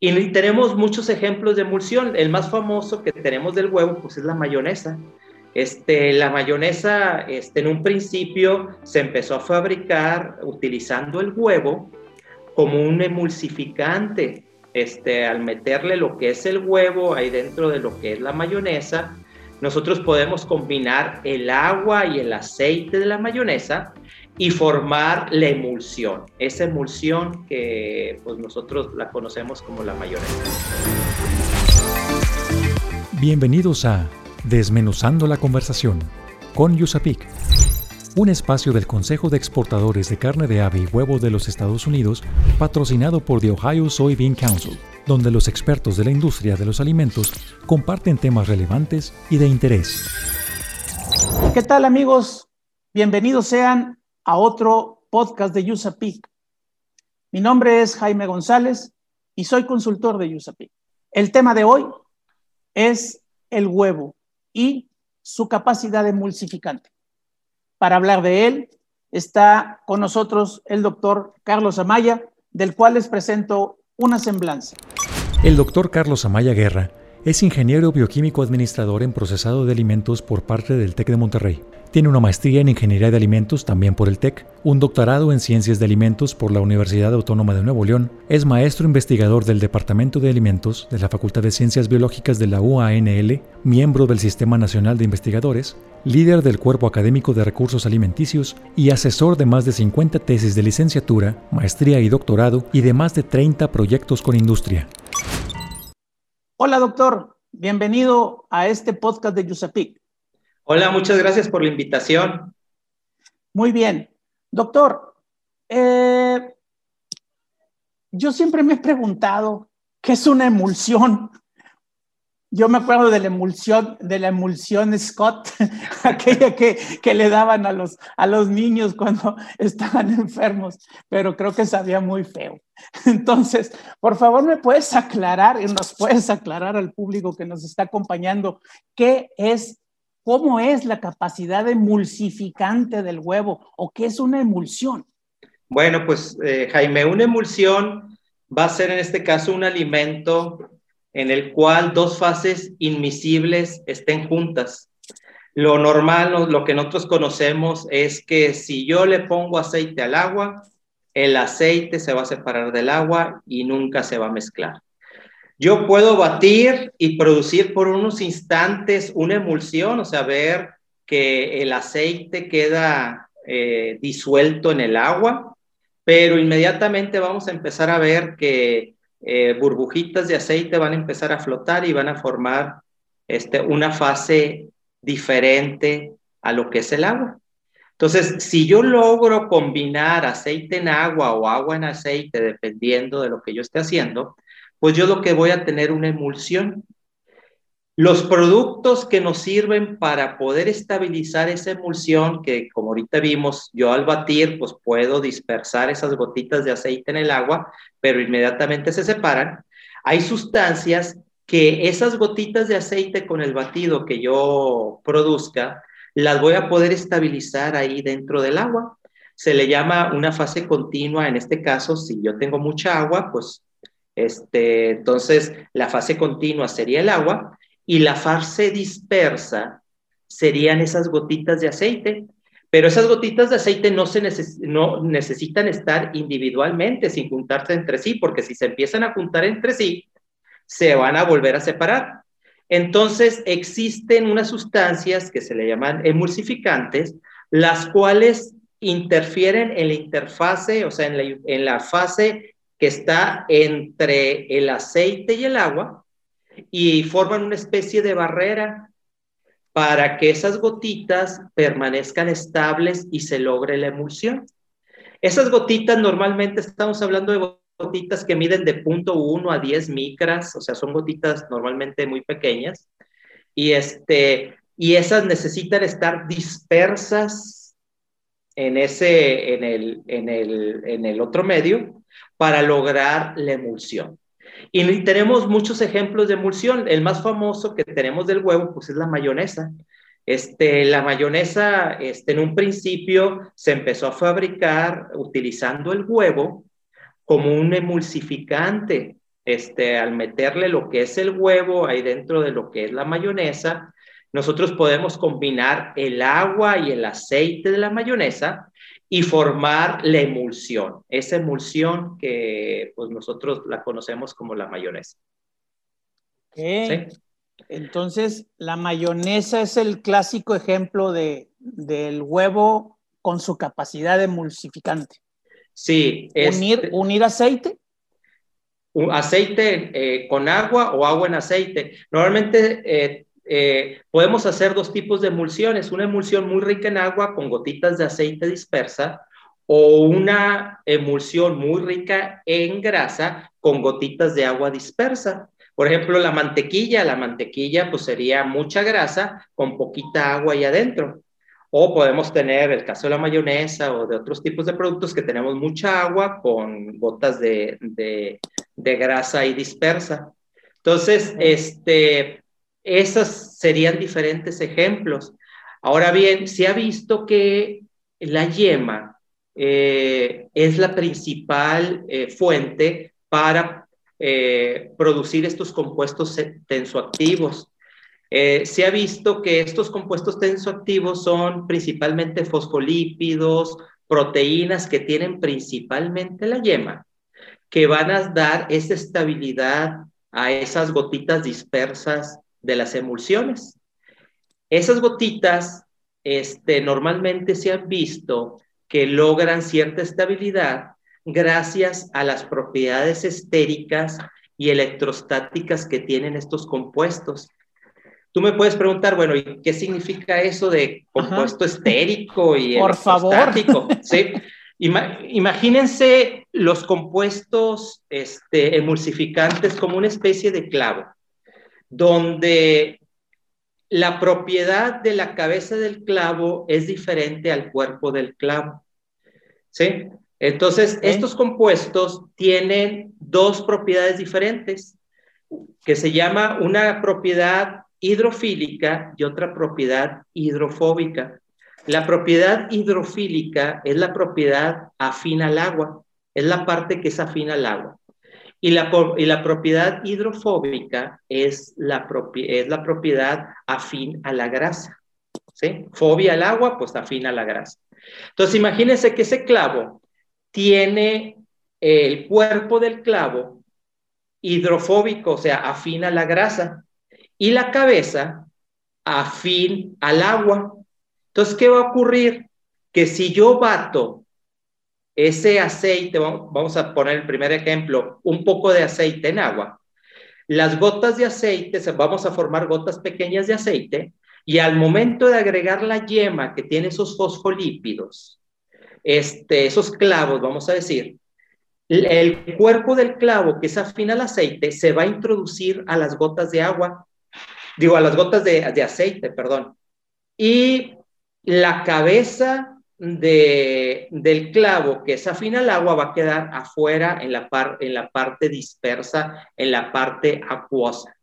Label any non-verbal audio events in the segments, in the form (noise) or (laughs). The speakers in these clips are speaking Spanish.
Y tenemos muchos ejemplos de emulsión. El más famoso que tenemos del huevo, pues es la mayonesa. Este, la mayonesa, este, en un principio se empezó a fabricar utilizando el huevo como un emulsificante. Este, al meterle lo que es el huevo ahí dentro de lo que es la mayonesa, nosotros podemos combinar el agua y el aceite de la mayonesa y formar la emulsión, esa emulsión que pues nosotros la conocemos como la mayonesa. Bienvenidos a Desmenuzando la conversación con Yusapik, un espacio del Consejo de Exportadores de Carne de Ave y Huevo de los Estados Unidos, patrocinado por The Ohio Soybean Council, donde los expertos de la industria de los alimentos comparten temas relevantes y de interés. ¿Qué tal amigos? Bienvenidos sean a otro podcast de USAPIC. Mi nombre es Jaime González y soy consultor de USAPIC. El tema de hoy es el huevo y su capacidad emulsificante. Para hablar de él está con nosotros el doctor Carlos Amaya, del cual les presento una semblanza. El doctor Carlos Amaya Guerra es ingeniero bioquímico administrador en procesado de alimentos por parte del TEC de Monterrey. Tiene una maestría en Ingeniería de Alimentos también por el TEC, un doctorado en Ciencias de Alimentos por la Universidad Autónoma de Nuevo León, es maestro investigador del Departamento de Alimentos de la Facultad de Ciencias Biológicas de la UANL, miembro del Sistema Nacional de Investigadores, líder del Cuerpo Académico de Recursos Alimenticios y asesor de más de 50 tesis de licenciatura, maestría y doctorado y de más de 30 proyectos con industria. Hola doctor, bienvenido a este podcast de Yusapic. Hola, muchas gracias por la invitación. Muy bien. Doctor, eh, yo siempre me he preguntado qué es una emulsión. Yo me acuerdo de la emulsión, de la emulsión Scott, (laughs) aquella que, que, le daban a los, a los niños cuando (laughs) estaban enfermos, pero creo que sabía muy feo. Entonces, por favor, me puedes aclarar y nos puedes aclarar al público que nos está acompañando qué es ¿Cómo es la capacidad emulsificante del huevo o qué es una emulsión? Bueno, pues eh, Jaime, una emulsión va a ser en este caso un alimento en el cual dos fases inmisibles estén juntas. Lo normal, lo que nosotros conocemos es que si yo le pongo aceite al agua, el aceite se va a separar del agua y nunca se va a mezclar. Yo puedo batir y producir por unos instantes una emulsión, o sea, ver que el aceite queda eh, disuelto en el agua, pero inmediatamente vamos a empezar a ver que eh, burbujitas de aceite van a empezar a flotar y van a formar este, una fase diferente a lo que es el agua. Entonces, si yo logro combinar aceite en agua o agua en aceite, dependiendo de lo que yo esté haciendo, pues yo lo que voy a tener una emulsión. Los productos que nos sirven para poder estabilizar esa emulsión, que como ahorita vimos, yo al batir, pues puedo dispersar esas gotitas de aceite en el agua, pero inmediatamente se separan. Hay sustancias que esas gotitas de aceite con el batido que yo produzca, las voy a poder estabilizar ahí dentro del agua. Se le llama una fase continua, en este caso, si yo tengo mucha agua, pues este, entonces, la fase continua sería el agua y la fase dispersa serían esas gotitas de aceite. Pero esas gotitas de aceite no, se no necesitan estar individualmente, sin juntarse entre sí, porque si se empiezan a juntar entre sí, se van a volver a separar. Entonces, existen unas sustancias que se le llaman emulsificantes, las cuales interfieren en la interfase, o sea, en la, en la fase que está entre el aceite y el agua y forman una especie de barrera para que esas gotitas permanezcan estables y se logre la emulsión. Esas gotitas normalmente estamos hablando de gotitas que miden de 0.1 a 10 micras, o sea, son gotitas normalmente muy pequeñas y este y esas necesitan estar dispersas en ese en el en el en el otro medio para lograr la emulsión. Y tenemos muchos ejemplos de emulsión. El más famoso que tenemos del huevo, pues es la mayonesa. Este, la mayonesa, este, en un principio, se empezó a fabricar utilizando el huevo como un emulsificante. este, al meterle lo que es el huevo ahí dentro de lo que es la mayonesa, nosotros podemos combinar el agua y el aceite de la mayonesa y formar la emulsión, esa emulsión que pues nosotros la conocemos como la mayonesa. Entonces, la mayonesa es el clásico ejemplo de, del huevo con su capacidad emulsificante. Sí. Unir, unir aceite aceite eh, con agua o agua en aceite. Normalmente eh, eh, podemos hacer dos tipos de emulsiones, una emulsión muy rica en agua con gotitas de aceite dispersa o una emulsión muy rica en grasa con gotitas de agua dispersa. Por ejemplo, la mantequilla, la mantequilla pues sería mucha grasa con poquita agua ahí adentro. O podemos tener el caso de la mayonesa o de otros tipos de productos que tenemos mucha agua con gotas de, de, grasa y dispersa. Entonces, este, esos serían diferentes ejemplos. Ahora bien, se ha visto que la yema eh, es la principal eh, fuente para eh, producir estos compuestos tensoactivos. Se ha visto que estos compuestos tensoactivos son principalmente fosfolípidos, proteínas que tienen principalmente la yema, que van a dar esa estabilidad a esas gotitas dispersas de las emulsiones. Esas gotitas este, normalmente se han visto que logran cierta estabilidad gracias a las propiedades estéricas y electrostáticas que tienen estos compuestos. Tú me puedes preguntar, bueno, ¿y qué significa eso de compuesto estérico y (laughs) Por favor. (laughs) ¿Sí? imagínense los compuestos este, emulsificantes como una especie de clavo, donde la propiedad de la cabeza del clavo es diferente al cuerpo del clavo. ¿Sí? Entonces, estos compuestos tienen dos propiedades diferentes, que se llama una propiedad hidrofílica y otra propiedad hidrofóbica. La propiedad hidrofílica es la propiedad afín al agua, es la parte que es afín al agua. Y la, y la propiedad hidrofóbica es la, es la propiedad afín a la grasa. ¿sí? Fobia al agua, pues afín a la grasa. Entonces, imagínense que ese clavo tiene el cuerpo del clavo hidrofóbico, o sea, afín a la grasa, y la cabeza afín al agua. Entonces, ¿qué va a ocurrir? Que si yo bato ese aceite, vamos a poner el primer ejemplo, un poco de aceite en agua, las gotas de aceite, vamos a formar gotas pequeñas de aceite, y al momento de agregar la yema que tiene esos fosfolípidos, este, esos clavos, vamos a decir, el cuerpo del clavo que es afín al aceite se va a introducir a las gotas de agua digo, a las gotas de, aceite, perdón. Y la cabeza de, del clavo que es afín al agua va a quedar afuera en la, en la parte dispersa, en la parte acuosa.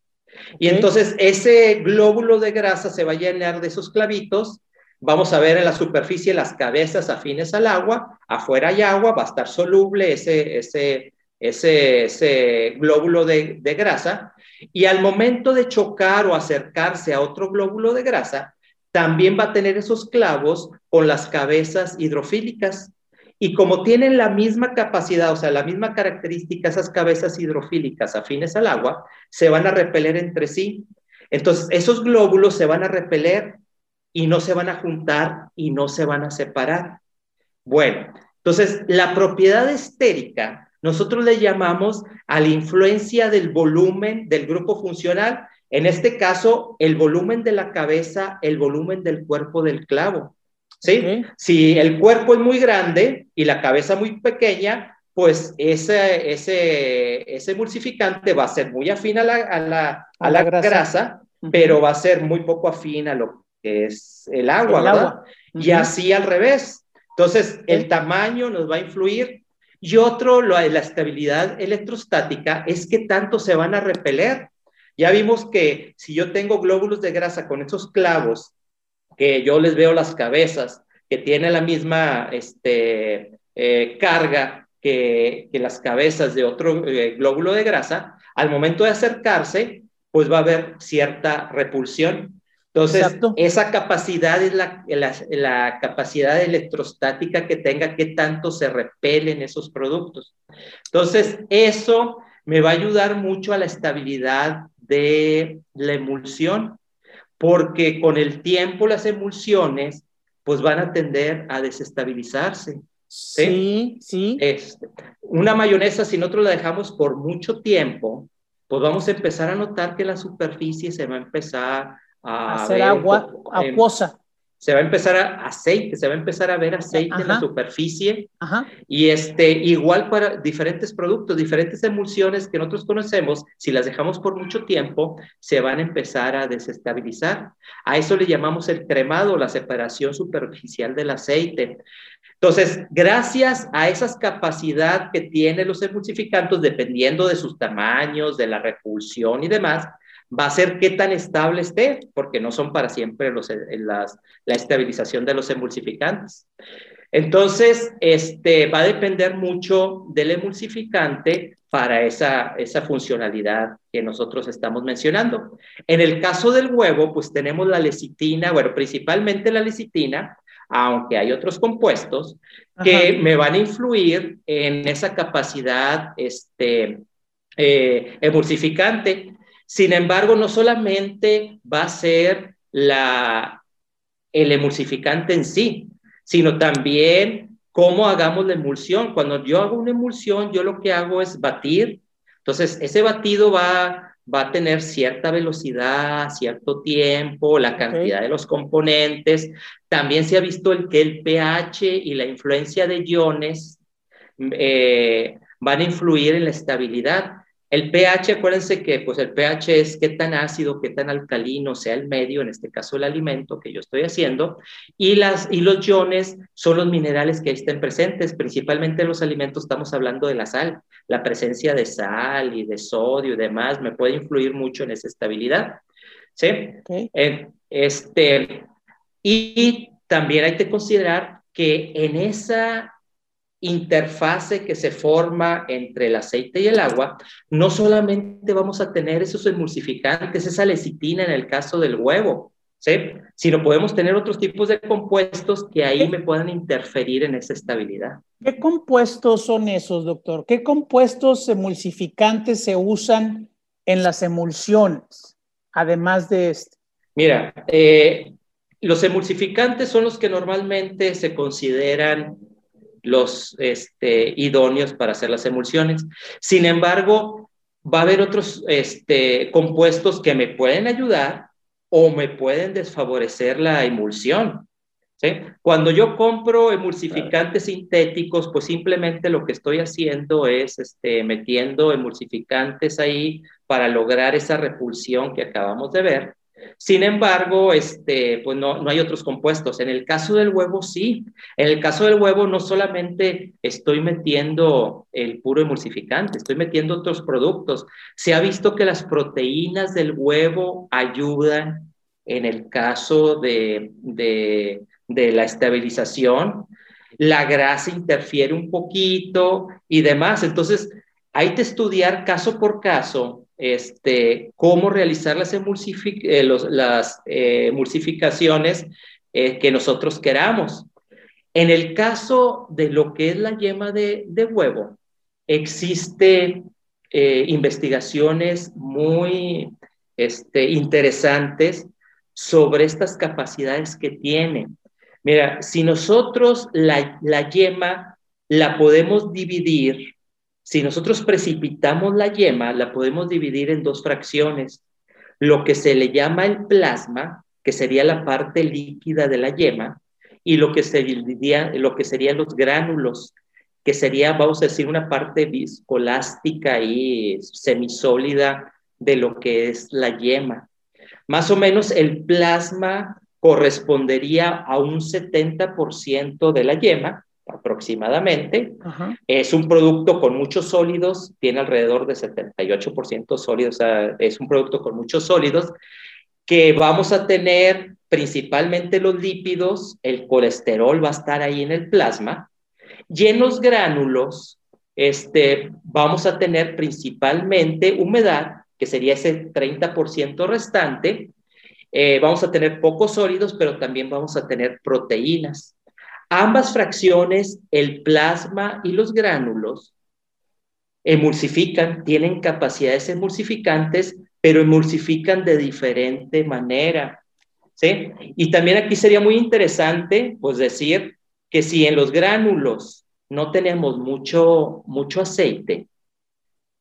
Y entonces ese glóbulo de grasa se va a llenar de esos clavitos. Vamos a ver en la superficie las cabezas afines al agua. Afuera hay agua, va a estar soluble ese, ese, ese, ese glóbulo de, de grasa y al momento de chocar o acercarse a otro glóbulo de grasa, también va a tener esos clavos con las cabezas hidrofílicas. Y como tienen la misma capacidad, o sea, la misma característica, esas cabezas hidrofílicas afines al agua, se van a repeler entre sí. Entonces, esos glóbulos se van a repeler y no se van a juntar y no se van a separar. Bueno, entonces la propiedad estérica nosotros le llamamos a la influencia del volumen del grupo funcional, en este caso, el volumen de la cabeza, el volumen del cuerpo del clavo. ¿Sí? Si el cuerpo es muy grande y la cabeza muy pequeña, pues ese, ese, ese emulsificante va a ser muy afín a la, a la, a la grasa, pero va a ser muy poco afín a lo que es el agua, ¿verdad? Y así al revés. Entonces, el tamaño nos va a influir y otro, la estabilidad electrostática, es que tanto se van a repeler. Ya vimos que si yo tengo glóbulos de grasa con esos clavos, que yo les veo las cabezas, que tienen la misma este, eh, carga que, las cabezas de otro eh, glóbulo de grasa, al momento de acercarse, pues va a haber cierta repulsión. Entonces, esa capacidad es la, la, capacidad electrostática que tenga, que tanto se repelen esos productos. Entonces, eso me va a ayudar mucho a la estabilidad de la emulsión, porque con el tiempo las emulsiones pues van a tender a desestabilizarse. Sí, sí. Este, una mayonesa, si nosotros la dejamos por mucho tiempo, pues vamos a empezar a notar que la superficie se va a empezar a hacer agua acuosa. Se va a empezar a aceite, se va a empezar a ver aceite en la superficie. Ajá. Y este, igual para diferentes productos, diferentes emulsiones que nosotros conocemos, si las dejamos por mucho tiempo, se van a empezar a desestabilizar. A eso le llamamos el cremado, la separación superficial del aceite. Entonces, gracias a esas capacidad que tienen los emulsificantes, dependiendo de sus tamaños, de la repulsión y demás, va a ser qué tan estable esté, porque no son para siempre los, eh, las, la estabilización de los emulsificantes. Entonces, este, va a depender mucho del emulsificante para esa, esa funcionalidad que nosotros estamos mencionando. En el caso del huevo, pues tenemos la lecitina, bueno, principalmente la lecitina, aunque hay otros compuestos que me van a influir en esa capacidad este, eh, emulsificante. Sin embargo, no solamente va a ser la, el emulsificante en sí, sino también cómo hagamos la emulsión. Cuando yo hago una emulsión, yo lo que hago es batir. Entonces, ese batido va, va a tener cierta velocidad, cierto tiempo, la cantidad de los componentes. También se ha visto el, que el pH y la influencia de iones eh, van a influir en la estabilidad. El pH, acuérdense que pues el pH es qué tan ácido, qué tan alcalino sea el medio, en este caso el alimento que yo estoy haciendo, y, las, y los iones son los minerales que estén presentes, principalmente en los alimentos estamos hablando de la sal, la presencia de sal y de sodio y demás me puede influir mucho en esa estabilidad, ¿sí? Eh, este, y también hay que considerar que en esa interfase que se forma entre el aceite y el agua, no solamente vamos a tener esos emulsificantes, esa lecitina en el caso del huevo, ¿sí? sino podemos tener otros tipos de compuestos que ahí me puedan interferir en esa estabilidad. ¿Qué compuestos son esos, doctor? ¿Qué compuestos emulsificantes se usan en las emulsiones, además de este? Mira, eh, los emulsificantes son los que normalmente se consideran los este, idóneos para hacer las emulsiones. Sin embargo, va a haber otros este, compuestos que me pueden ayudar o me pueden desfavorecer la emulsión. ¿sí? Cuando yo compro emulsificantes sintéticos, pues simplemente lo que estoy haciendo es este, metiendo emulsificantes ahí para lograr esa repulsión que acabamos de ver. Sin embargo, este, pues no, no hay otros compuestos. En el caso del huevo, sí. En el caso del huevo, no solamente estoy metiendo el puro emulsificante, estoy metiendo otros productos. Se ha visto que las proteínas del huevo ayudan en el caso de, de, de la estabilización. La grasa interfiere un poquito y demás. Entonces, hay que estudiar caso por caso este, cómo realizar las, eh, las eh, emulsificaciones eh, que nosotros queramos. En el caso de lo que es la yema de, huevo, existe investigaciones muy este, interesantes sobre estas capacidades que tiene. Mira, si nosotros la, la yema la podemos dividir si nosotros precipitamos la yema, la podemos dividir en dos fracciones. Lo que se le llama el plasma, que sería la parte líquida de la yema, y lo que, sería, lo que serían los gránulos, que sería, vamos a decir, una parte viscolástica y semisólida de lo que es la yema. Más o menos el plasma correspondería a un 70% de la yema aproximadamente. Es un producto con muchos sólidos, tiene alrededor de 78% sólidos, o sea, es un producto con muchos sólidos que vamos a tener principalmente los lípidos, el colesterol va a estar ahí en el plasma, y en los gránulos este, vamos a tener principalmente humedad, que sería ese 30% restante. Eh, vamos a tener pocos sólidos, pero también vamos a tener proteínas. Ambas fracciones, el plasma y los gránulos, emulsifican, tienen capacidades emulsificantes, pero emulsifican de diferente manera. ¿sí? Y también aquí sería muy interesante, pues decir que si en los gránulos no tenemos mucho, mucho aceite,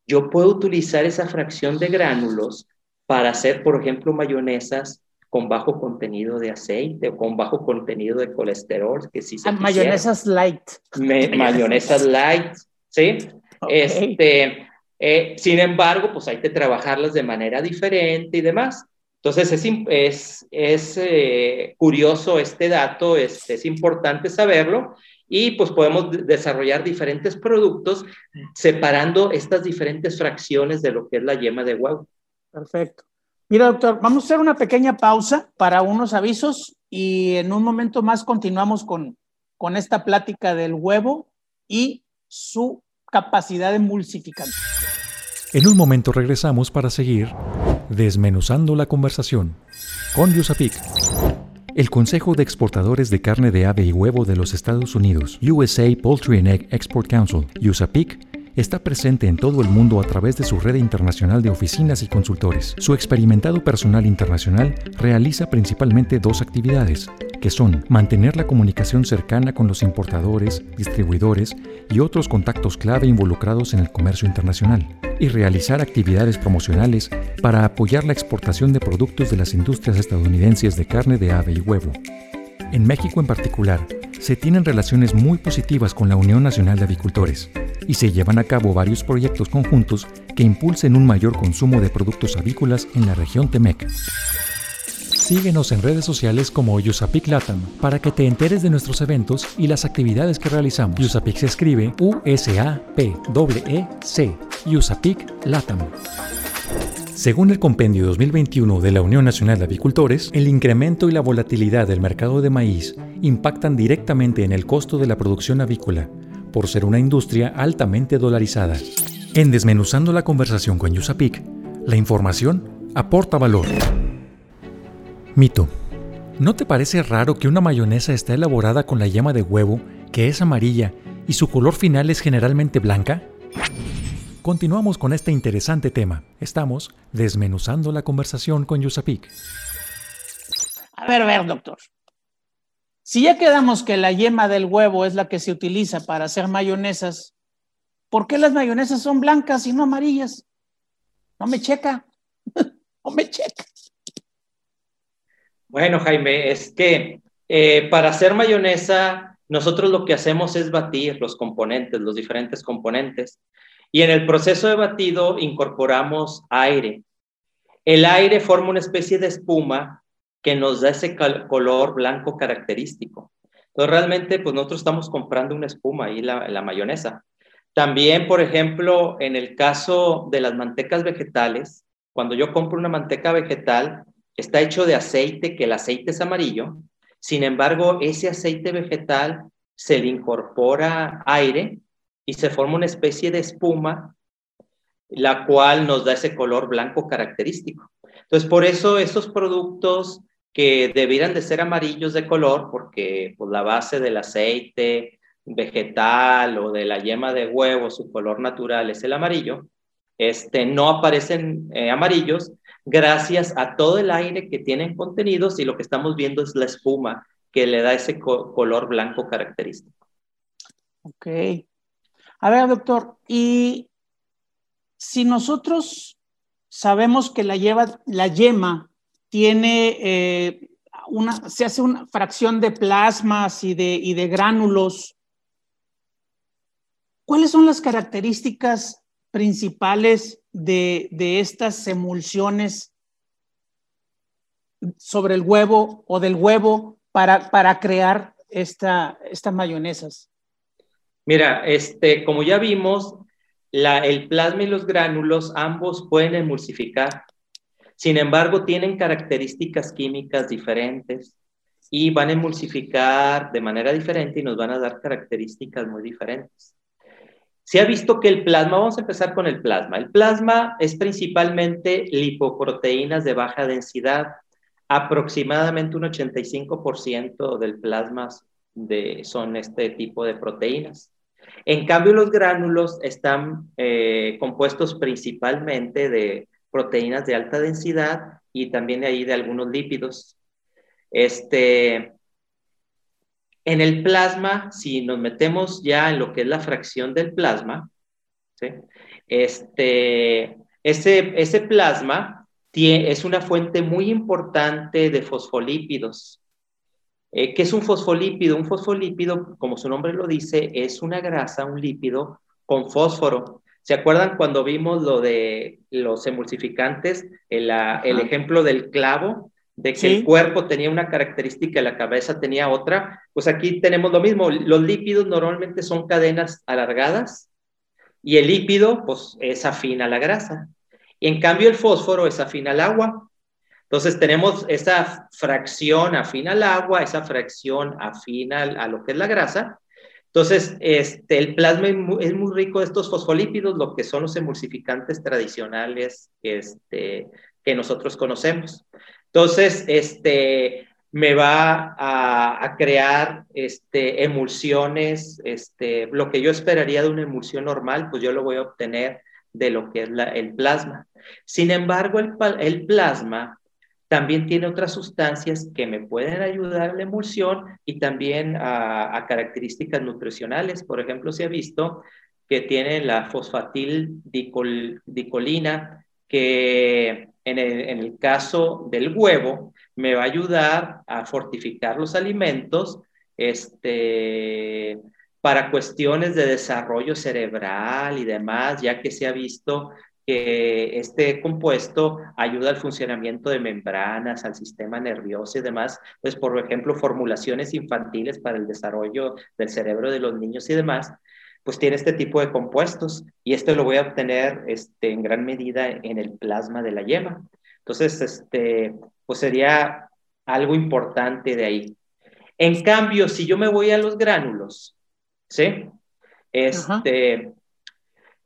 yo puedo utilizar esa fracción de gránulos para hacer, por ejemplo, mayonesas con bajo contenido de aceite o con bajo contenido de colesterol, que si se ah, Mayonesas light. (laughs) mayonesas light, ¿sí? Este, eh, sin embargo, pues hay que trabajarlas de manera diferente y demás. Entonces es, es, es eh, curioso este dato, es, es importante saberlo y pues podemos desarrollar diferentes productos separando estas diferentes fracciones de lo que es la yema de huevo. Perfecto. Mira, doctor, vamos a hacer una pequeña pausa para unos avisos y en un momento más continuamos con, con esta plática del huevo y su capacidad emulsificante. En un momento regresamos para seguir desmenuzando la conversación con Yusapik. El Consejo de Exportadores de Carne de Ave y Huevo de los Estados Unidos, USA Poultry and Egg Export Council, USAPIC, está presente en todo el mundo a través de su red internacional de oficinas y consultores. Su experimentado personal internacional realiza principalmente dos actividades, que son mantener la comunicación cercana con los importadores, distribuidores y otros contactos clave involucrados en el comercio internacional, y realizar actividades promocionales para apoyar la exportación de productos de las industrias estadounidenses de carne de ave y huevo. En México en particular, se tienen relaciones muy positivas con la Unión Nacional de Avicultores y se llevan a cabo varios proyectos conjuntos que impulsen un mayor consumo de productos avícolas en la región Temec. Síguenos en redes sociales como Yusapic Latam para que te enteres de nuestros eventos y las actividades que realizamos. Yusapic se escribe U-S-A-P-E-C, Yusapic Latam. Según el Compendio 2021 de la Unión Nacional de Avicultores, el incremento y la volatilidad del mercado de maíz impactan directamente en el costo de la producción avícola, por ser una industria altamente dolarizada. En Desmenuzando la conversación con Yusapic, la información aporta valor. Mito. ¿No te parece raro que una mayonesa está elaborada con la yema de huevo, que es amarilla, y su color final es generalmente blanca? Continuamos con este interesante tema. Estamos desmenuzando la conversación con Yusapik. A ver, a ver, doctor. Si ya quedamos que la yema del huevo es la que se utiliza para hacer mayonesas, ¿por qué las mayonesas son blancas y no amarillas? No me checa. (laughs) no me checa. Bueno, Jaime, es que eh, para hacer mayonesa, nosotros lo que hacemos es batir los componentes, los diferentes componentes. Y en el proceso de batido incorporamos aire. El aire forma una especie de espuma que nos da ese color blanco característico. Entonces, realmente, pues nosotros estamos comprando una espuma ahí, la, mayonesa. También, por ejemplo, en el caso de las mantecas vegetales, cuando yo compro una manteca vegetal, está hecho de aceite, que el aceite es amarillo. Sin embargo, ese aceite vegetal se le incorpora aire y se forma una especie de espuma, la cual nos da ese color blanco característico. Entonces, por eso esos productos que debieran de ser amarillos de color, porque pues, la base del aceite vegetal o de la yema de huevo, su color natural es el amarillo, este, no aparecen eh, amarillos gracias a todo el aire que tienen contenidos y lo que estamos viendo es la espuma que le da ese color blanco característico. Ok. A ver, doctor, y si nosotros sabemos que la, lleva, la yema tiene eh, una, se hace una fracción de plasmas y de, y de gránulos, ¿cuáles son las características principales de, estas emulsiones sobre el huevo o del huevo para, para crear esta, estas mayonesas? Mira, este, como ya vimos, la, el plasma y los gránulos ambos pueden emulsificar. Sin embargo, tienen características químicas diferentes y van a emulsificar de manera diferente y nos van a dar características muy diferentes. se ha visto que el plasma, vamos a empezar con el plasma. El plasma es principalmente lipoproteínas de baja densidad. Aproximadamente un 85% del plasma de, son este tipo de proteínas. En cambio, los gránulos están eh, compuestos principalmente de proteínas de alta densidad y también ahí de algunos lípidos. Este, en el plasma, si nos metemos ya en lo que es la fracción del plasma, este, ese, ese plasma tiene, es una fuente muy importante de fosfolípidos. Eh, ¿Qué es un fosfolípido? Un fosfolípido, como su nombre lo dice, es una grasa, un lípido con fósforo. ¿Se acuerdan cuando vimos lo de los emulsificantes, el, el ejemplo del clavo? de que el cuerpo tenía una característica y la cabeza tenía otra, pues aquí tenemos lo mismo. Los lípidos normalmente son cadenas alargadas y el lípido pues es afín a la grasa. Y en cambio el fósforo es afín al agua. Entonces tenemos esa fracción afín al agua, esa fracción afín a, lo que es la grasa. Entonces, este, el plasma es muy, rico de estos fosfolípidos, lo que son los emulsificantes tradicionales este, que nosotros conocemos. Entonces, este, me va a, crear este, emulsiones, este, lo que yo esperaría de una emulsión normal, pues yo lo voy a obtener de lo que es el plasma. Sin embargo, el, plasma también tiene otras sustancias que me pueden ayudar a la emulsión y también a, características nutricionales. Por ejemplo, se ha visto que tiene la fosfatil dicolina, que en el, caso del huevo, me va a ayudar a fortificar los alimentos este, para cuestiones de desarrollo cerebral y demás, ya que se ha visto que este compuesto ayuda al funcionamiento de membranas, al sistema nervioso y demás. Pues, por ejemplo, formulaciones infantiles para el desarrollo del cerebro de los niños y demás pues tiene este tipo de compuestos y esto lo voy a obtener este, en gran medida en el plasma de la yema. Entonces, este, pues sería algo importante de ahí. En cambio, si yo me voy a los gránulos, ¿sí? Este,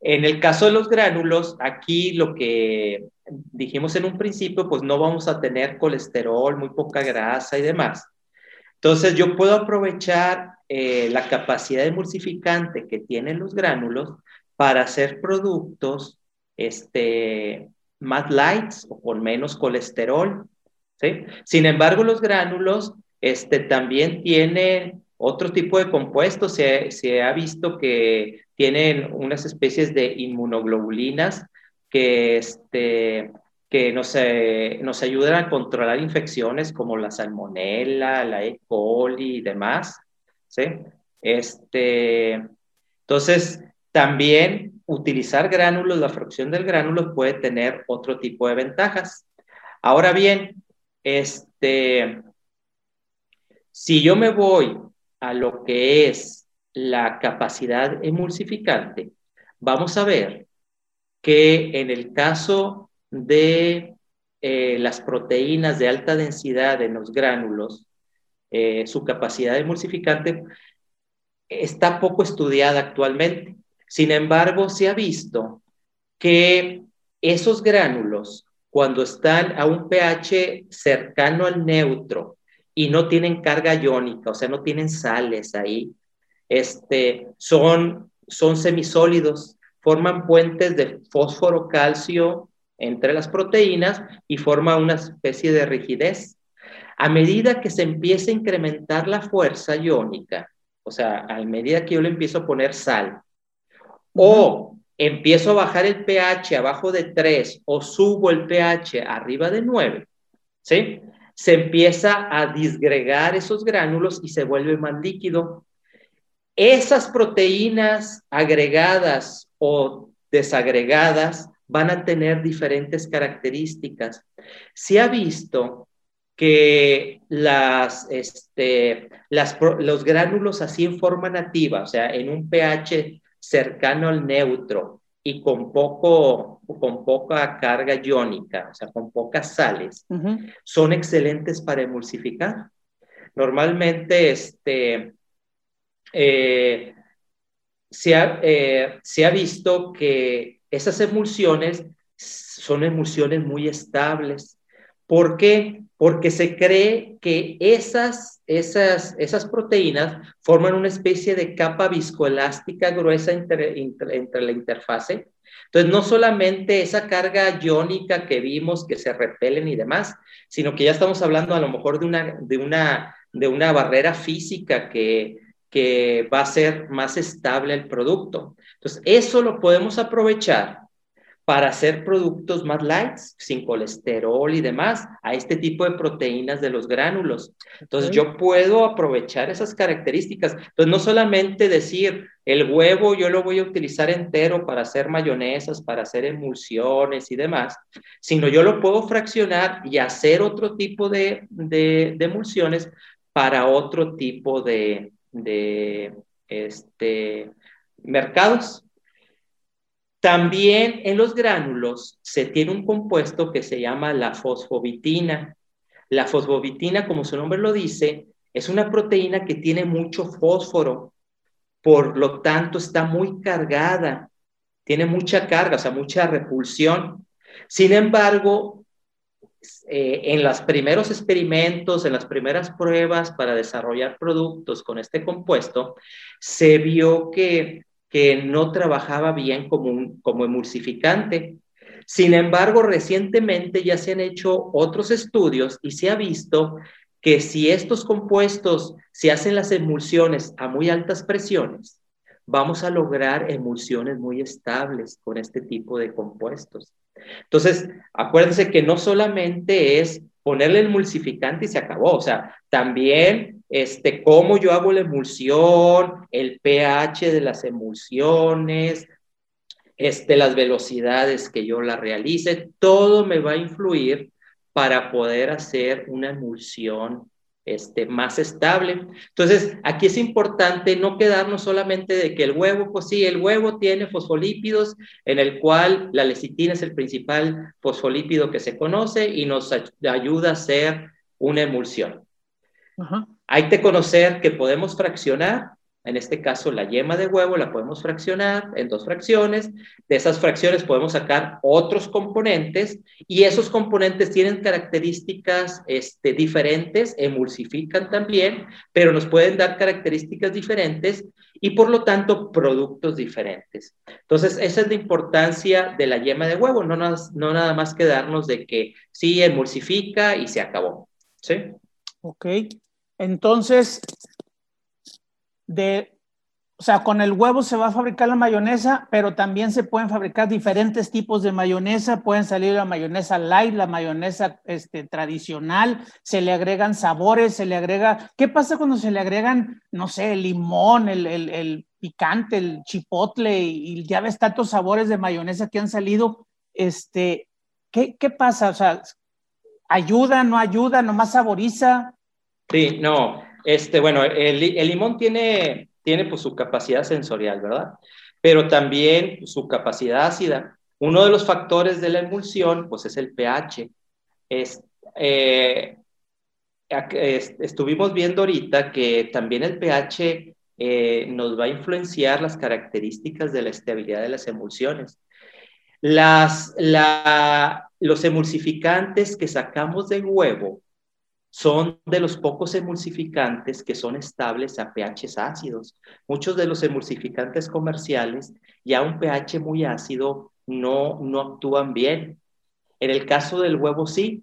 en el caso de los gránulos, aquí lo que dijimos en un principio, pues no vamos a tener colesterol, muy poca grasa y demás. Entonces, yo puedo aprovechar eh, la capacidad emulsificante que tienen los gránulos para hacer productos este, más lights o con menos colesterol. ¿sí? Sin embargo, los gránulos este, también tienen otro tipo de compuestos. Se, se ha visto que tienen unas especies de inmunoglobulinas que este, que nos, eh, nos ayudan a controlar infecciones como la salmonella, la E. coli y demás. ¿sí? Este, entonces, también utilizar gránulos, la fracción del gránulo puede tener otro tipo de ventajas. Ahora bien, este, si yo me voy a lo que es la capacidad emulsificante, vamos a ver que en el caso de eh, las proteínas de alta densidad en los gránulos, eh, su capacidad emulsificante está poco estudiada actualmente. Sin embargo, se ha visto que esos gránulos, cuando están a un pH cercano al neutro y no tienen carga iónica, o sea, no tienen sales ahí, este, son, son semisólidos, forman puentes de fósforo, calcio entre las proteínas y forma una especie de rigidez. A medida que se empieza a incrementar la fuerza iónica, o sea, a medida que yo le empiezo a poner sal, o empiezo a bajar el pH abajo de 3 o subo el pH arriba de 9, ¿sí? Se empieza a disgregar esos gránulos y se vuelve más líquido. Esas proteínas agregadas o desagregadas van a tener diferentes características. Se ha visto que las, este, las, los gránulos así en forma nativa, o sea, en un pH cercano al neutro y con, poco, con poca carga iónica, o sea, con pocas sales, son excelentes para emulsificar. Normalmente, este, eh, se ha, eh, se ha visto que esas emulsiones son emulsiones muy estables. ¿Por qué? Porque se cree que esas, esas, esas proteínas forman una especie de capa viscoelástica gruesa entre, entre, la interfase. Entonces, no solamente esa carga iónica que vimos que se repelen y demás, sino que ya estamos hablando a lo mejor de una, de una, de una barrera física que, que va a ser más estable el producto. Entonces, eso lo podemos aprovechar para hacer productos más light, sin colesterol y demás, a este tipo de proteínas de los gránulos. Entonces, yo puedo aprovechar esas características. Entonces, no solamente decir, el huevo yo lo voy a utilizar entero para hacer mayonesas, para hacer emulsiones y demás, sino yo lo puedo fraccionar y hacer otro tipo de, de emulsiones para otro tipo de, de este, mercados. También en los gránulos se tiene un compuesto que se llama la fosfovitina. La fosfovitina, como su nombre lo dice, es una proteína que tiene mucho fósforo, por lo tanto está muy cargada, tiene mucha carga, o sea, mucha repulsión. Sin embargo, eh, en los primeros experimentos, en las primeras pruebas para desarrollar productos con este compuesto, se vio que, que no trabajaba bien como, como emulsificante. Sin embargo, recientemente ya se han hecho otros estudios y se ha visto que si estos compuestos se hacen las emulsiones a muy altas presiones, vamos a lograr emulsiones muy estables con este tipo de compuestos. Entonces, acuérdense que no solamente es ponerle el emulsificante y se acabó, o sea, también este, cómo yo hago la emulsión, el pH de las emulsiones, este, las velocidades que yo la realice, todo me va a influir para poder hacer una emulsión este, más estable. Entonces, aquí es importante no quedarnos solamente de que el huevo, pues sí, el huevo tiene fosfolípidos, en el cual la lecitina es el principal fosfolípido que se conoce y nos ayuda a hacer una emulsión. Hay que conocer que podemos fraccionar en este caso, la yema de huevo la podemos fraccionar en dos fracciones. De esas fracciones podemos sacar otros componentes y esos componentes tienen características este, diferentes, emulsifican también, pero nos pueden dar características diferentes y por lo tanto productos diferentes. Entonces, esa es la importancia de la yema de huevo, no, no nada más quedarnos de que sí emulsifica y se acabó. ¿Sí? Ok. Entonces, de, o sea, con el huevo se va a fabricar la mayonesa, pero también se pueden fabricar diferentes tipos de mayonesa. Pueden salir la mayonesa light, la mayonesa este, tradicional, se le agregan sabores, se le agrega... ¿Qué pasa cuando se le agregan, no sé, el limón, el, el, picante, el chipotle y, ya ves tantos sabores de mayonesa que han salido? Este, ¿qué, ¿Qué pasa? O sea, ¿ayuda, no ayuda, nomás saboriza? Sí, no. Este, bueno, el, limón tiene, tiene pues, su capacidad sensorial, ¿verdad? Pero también su capacidad ácida. Uno de los factores de la emulsión, pues es el pH. Eh, estuvimos viendo ahorita que también el pH eh, nos va a influenciar las características de la estabilidad de las emulsiones. Las, la, los emulsificantes que sacamos del huevo son de los pocos emulsificantes que son estables a pHs ácidos. Muchos de los emulsificantes comerciales ya un pH muy ácido no, no actúan bien. En el caso del huevo sí,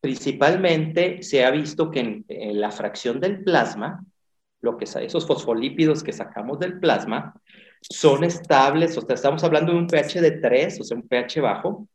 principalmente se ha visto que en, la fracción del plasma, lo que esos fosfolípidos que sacamos del plasma, son estables, o sea, estamos hablando de un pH de 3, o sea, un pH bajo,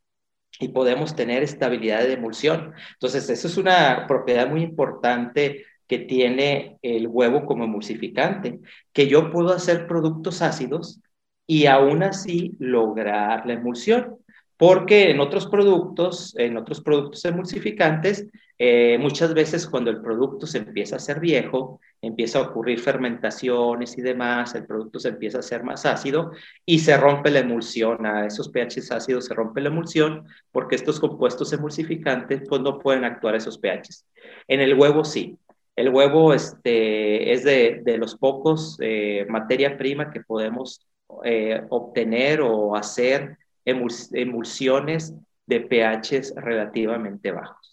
y podemos tener estabilidad de emulsión. Entonces, eso es una propiedad muy importante que tiene el huevo como emulsificante, que yo puedo hacer productos ácidos y aún así lograr la emulsión porque en otros productos, en otros productos emulsificantes, eh, muchas veces cuando el producto se empieza a hacer viejo, empieza a ocurrir fermentaciones y demás, el producto se empieza a hacer más ácido y se rompe la emulsión, a esos pHs ácidos se rompe la emulsión porque estos compuestos emulsificantes pues no pueden actuar a esos pHs. En el huevo sí. El huevo este, es de, de los pocos eh, materia prima que podemos eh, obtener o hacer emulsiones de pHs relativamente bajos.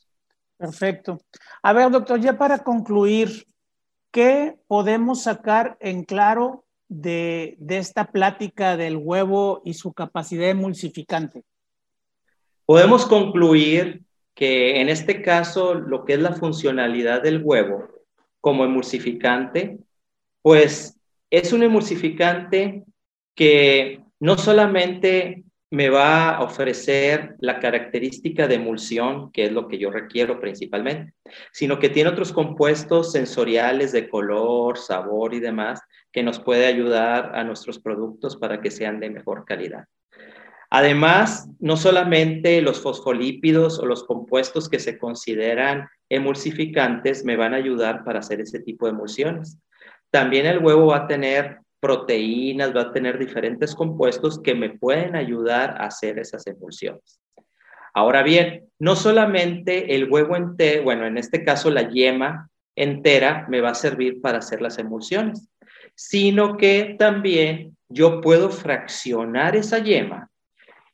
Perfecto. A ver, doctor, ya para concluir, ¿qué podemos sacar en claro de, de esta plática del huevo y su capacidad emulsificante? Podemos concluir que en este caso lo que es la funcionalidad del huevo como emulsificante, pues es un emulsificante que no solamente me va a ofrecer la característica de emulsión, que es lo que yo requiero principalmente, sino que tiene otros compuestos sensoriales de color, sabor y demás que nos puede ayudar a nuestros productos para que sean de mejor calidad. Además, no solamente los fosfolípidos o los compuestos que se consideran emulsificantes me van a ayudar para hacer ese tipo de emulsiones. También el huevo va a tener proteínas, va a tener diferentes compuestos que me pueden ayudar a hacer esas emulsiones. Ahora bien, no solamente el huevo entero, bueno, en este caso la yema entera me va a servir para hacer las emulsiones, sino que también yo puedo fraccionar esa yema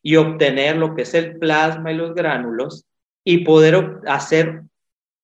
y obtener lo que es el plasma y los gránulos y poder hacer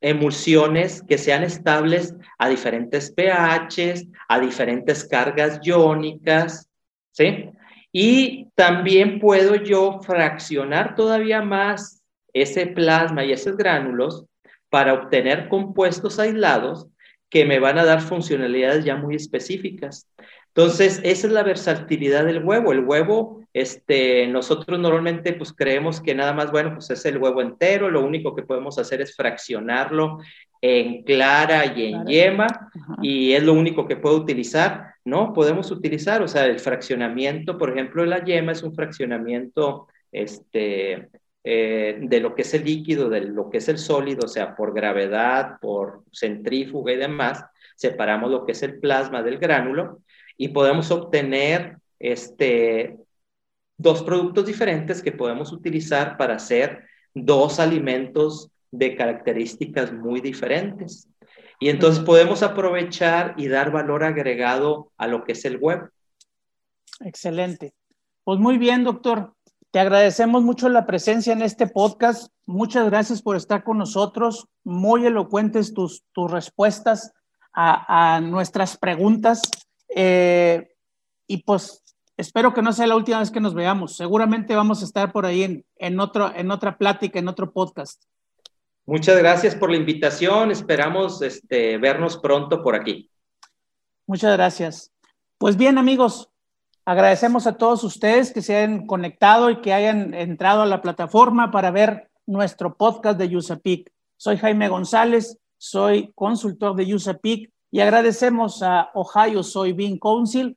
emulsiones que sean estables a diferentes pHs, a diferentes cargas iónicas, ¿sí? Y también puedo yo fraccionar todavía más ese plasma y esos gránulos para obtener compuestos aislados que me van a dar funcionalidades ya muy específicas. Entonces, esa es la versatilidad del huevo. El huevo, este, nosotros normalmente pues creemos que nada más, bueno, pues es el huevo entero, lo único que podemos hacer es fraccionarlo en clara y en yema y es lo único que puedo utilizar. No, podemos utilizar, o sea, el fraccionamiento, por ejemplo, de la yema es un fraccionamiento, este, eh, de lo que es el líquido, de lo que es el sólido, o sea, por gravedad, por centrífuga y demás, separamos lo que es el plasma del gránulo y podemos obtener este, dos productos diferentes que podemos utilizar para hacer dos alimentos de características muy diferentes. Y entonces podemos aprovechar y dar valor agregado a lo que es el web. Excelente. Pues muy bien, doctor. Te agradecemos mucho la presencia en este podcast. Muchas gracias por estar con nosotros. Muy elocuentes tus, tus respuestas a, a nuestras preguntas. Eh, y pues espero que no sea la última vez que nos veamos. Seguramente vamos a estar por ahí en, en, otro, en otra plática, en otro podcast. Muchas gracias por la invitación. Esperamos este, vernos pronto por aquí. Muchas gracias. Pues bien, amigos, agradecemos a todos ustedes que se hayan conectado y que hayan entrado a la plataforma para ver nuestro podcast de USAPIC. Soy Jaime González, soy consultor de USAPIC y agradecemos a Ohio Soybean Council